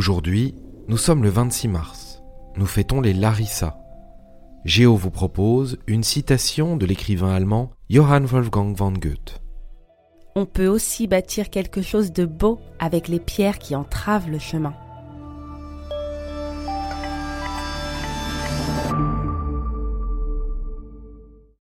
Aujourd'hui, nous sommes le 26 mars. Nous fêtons les Larissa. Géo vous propose une citation de l'écrivain allemand Johann Wolfgang von Goethe. On peut aussi bâtir quelque chose de beau avec les pierres qui entravent le chemin.